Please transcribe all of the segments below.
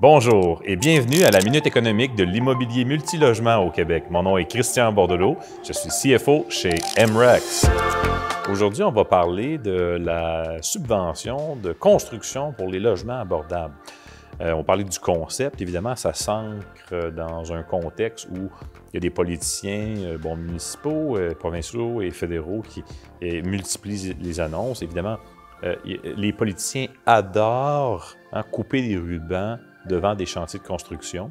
Bonjour et bienvenue à la Minute économique de l'immobilier multilogement au Québec. Mon nom est Christian Bordelot, je suis CFO chez MREX. Aujourd'hui, on va parler de la subvention de construction pour les logements abordables. Euh, on parlait du concept, évidemment, ça s'ancre dans un contexte où il y a des politiciens euh, bon, municipaux, euh, provinciaux et fédéraux qui multiplient les annonces. Évidemment, les politiciens adorent hein, couper des rubans devant des chantiers de construction.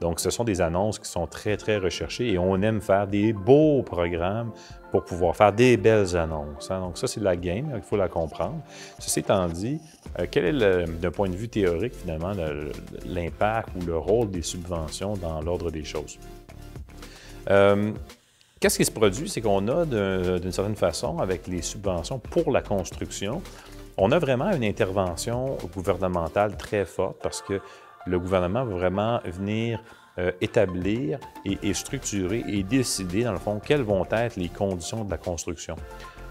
Donc, ce sont des annonces qui sont très, très recherchées et on aime faire des beaux programmes pour pouvoir faire des belles annonces. Hein. Donc, ça, c'est la game, il faut la comprendre. Ceci étant dit, euh, quel est, d'un point de vue théorique, finalement, l'impact ou le rôle des subventions dans l'ordre des choses? Euh, qu'est-ce qui se produit? C'est qu'on a, d'une certaine façon, avec les subventions pour la construction, on a vraiment une intervention gouvernementale très forte parce que le gouvernement va vraiment venir euh, établir et, structurer et décider, dans le fond, quelles vont être les conditions de la construction.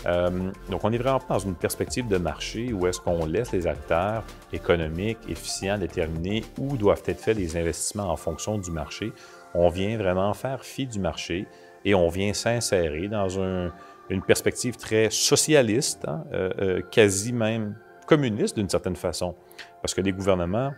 Euh, donc, on est vraiment dans une perspective de marché où est-ce qu'on laisse les acteurs économiques, efficients, déterminer où doivent être faits les investissements en fonction du marché. On vient vraiment faire fi du marché et on vient s'insérer dans une perspective très socialiste, hein, euh, quasi même communiste d'une certaine façon. Parce que les gouvernements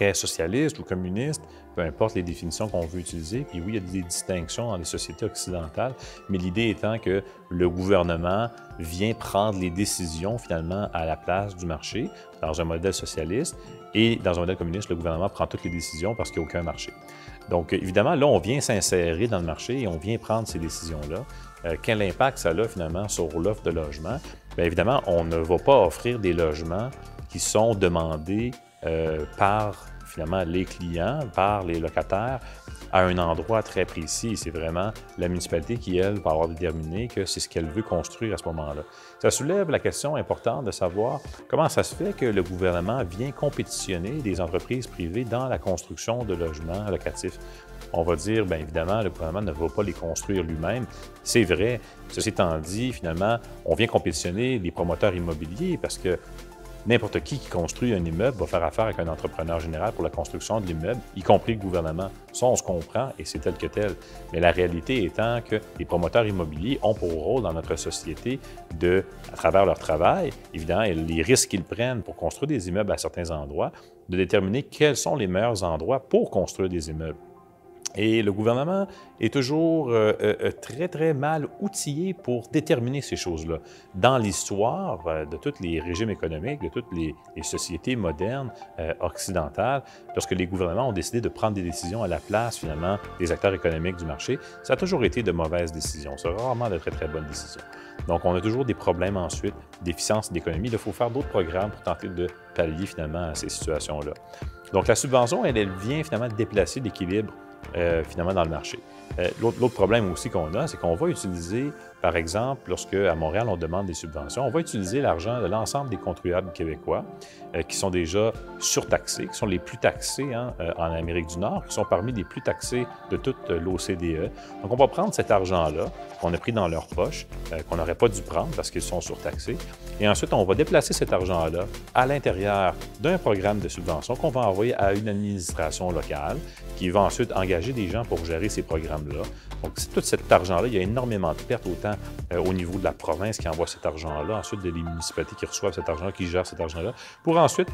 très socialiste ou communiste, peu importe les définitions qu'on veut utiliser. Puis oui, il y a des distinctions dans les sociétés occidentales, mais l'idée étant que le gouvernement vient prendre les décisions finalement à la place du marché dans un modèle socialiste et dans un modèle communiste, le gouvernement prend toutes les décisions parce qu'il n'y a aucun marché. Donc évidemment, là, on vient s'insérer dans le marché et on vient prendre ces décisions-là. Euh, quel impact ça a finalement sur l'offre de logement? Bien évidemment, on ne va pas offrir des logements qui sont demandés euh, par finalement les clients, par les locataires à un endroit très précis. C'est vraiment la municipalité qui, elle, va avoir déterminé que c'est ce qu'elle veut construire à ce moment-là. Ça soulève la question importante de savoir comment ça se fait que le gouvernement vient compétitionner des entreprises privées dans la construction de logements locatifs. On va dire, bien évidemment, le gouvernement ne va pas les construire lui-même. C'est vrai. Ceci étant dit, finalement, on vient compétitionner les promoteurs immobiliers parce que N'importe qui qui construit un immeuble va faire affaire avec un entrepreneur général pour la construction de l'immeuble, y compris le gouvernement. Ça, on se comprend et c'est tel que tel. Mais la réalité étant que les promoteurs immobiliers ont pour rôle dans notre société de, à travers leur travail, évidemment, et les risques qu'ils prennent pour construire des immeubles à certains endroits, de déterminer quels sont les meilleurs endroits pour construire des immeubles. Et le gouvernement est toujours euh, euh, euh, très, très mal outillé pour déterminer ces choses-là. Dans l'histoire de tous les régimes économiques, de toutes les, sociétés modernes occidentales, lorsque les gouvernements ont décidé de prendre des décisions à la place, finalement, des acteurs économiques du marché, ça a toujours été de mauvaises décisions. C'est rarement de très, très bonnes décisions. Donc, on a toujours des problèmes ensuite d'efficience d'économie. Il faut faire d'autres programmes pour tenter de pallier, finalement, à ces situations-là. Donc, la subvention, elle, elle vient finalement déplacer l'équilibre euh, finalement dans le marché. Euh, l'autre problème aussi qu'on a, c'est qu'on va utiliser, par exemple, lorsque à Montréal on demande des subventions, on va utiliser l'argent de l'ensemble des contribuables québécois euh, qui sont déjà surtaxés, qui sont les plus taxés hein, en Amérique du Nord, qui sont parmi les plus taxés de toute l'OCDE. Donc on va prendre cet argent-là qu'on a pris dans leur poche, qu'on n'aurait pas dû prendre parce qu'ils sont surtaxés, et ensuite on va déplacer cet argent-là à l'intérieur d'un programme de subvention qu'on va envoyer à une administration locale qui va ensuite engager des gens pour gérer ces programmes-là. Donc, tout cet argent-là, il y a énormément de pertes, autant euh, au niveau de la province qui envoie cet argent-là, ensuite de les municipalités qui reçoivent cet argent-là, qui gèrent cet argent-là, pour ensuite,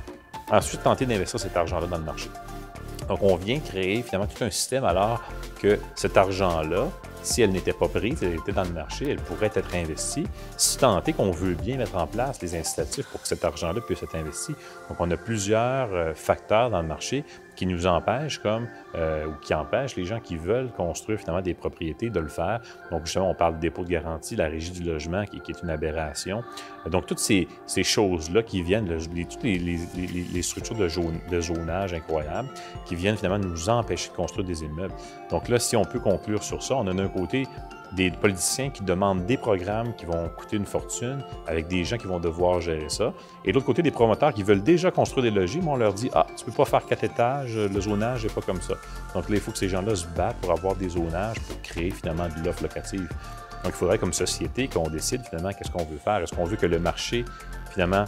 ensuite tenter d'investir cet argent-là dans le marché. Donc, on vient créer finalement tout un système alors que cet argent-là, si elle n'était pas prise, elle était dans le marché, elle pourrait être investie, si tant est qu'on veut bien mettre en place les incitatifs pour que cet argent-là puisse être investi. Donc, on a plusieurs euh, facteurs dans le marché qui nous empêchent, comme, euh, ou qui empêchent les gens qui veulent construire finalement des propriétés de le faire. Donc, justement, on parle de dépôt de garantie, la régie du logement qui, est une aberration. Donc, toutes ces, choses-là qui viennent, toutes les, structures de, de, zonage incroyables, qui viennent finalement nous empêcher de construire des immeubles. Donc là, si on peut conclure sur ça, on a d'un côté des politiciens qui demandent des programmes qui vont coûter une fortune avec des gens qui vont devoir gérer ça. Et de l'autre côté, des promoteurs qui veulent déjà construire des logis, mais on leur dit Ah, tu peux pas faire quatre étages, le zonage n'est pas comme ça. Donc là, il faut que ces gens-là se battent pour avoir des zonages pour créer finalement de l'offre locative. Donc, il faudrait, comme société, qu'on décide finalement qu'est-ce qu'on veut faire. Est-ce qu'on veut que le marché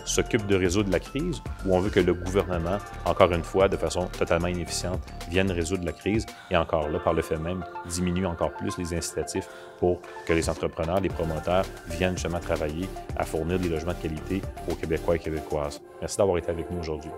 s'occupe de résoudre la crise ou on veut que le gouvernement, encore une fois, de façon totalement inefficiente, vienne résoudre la crise et encore là, par le fait même, diminue encore plus les incitatifs pour que les entrepreneurs, les promoteurs viennent justement travailler à fournir des logements de qualité aux Québécois et Québécoises. Merci d'avoir été avec nous aujourd'hui.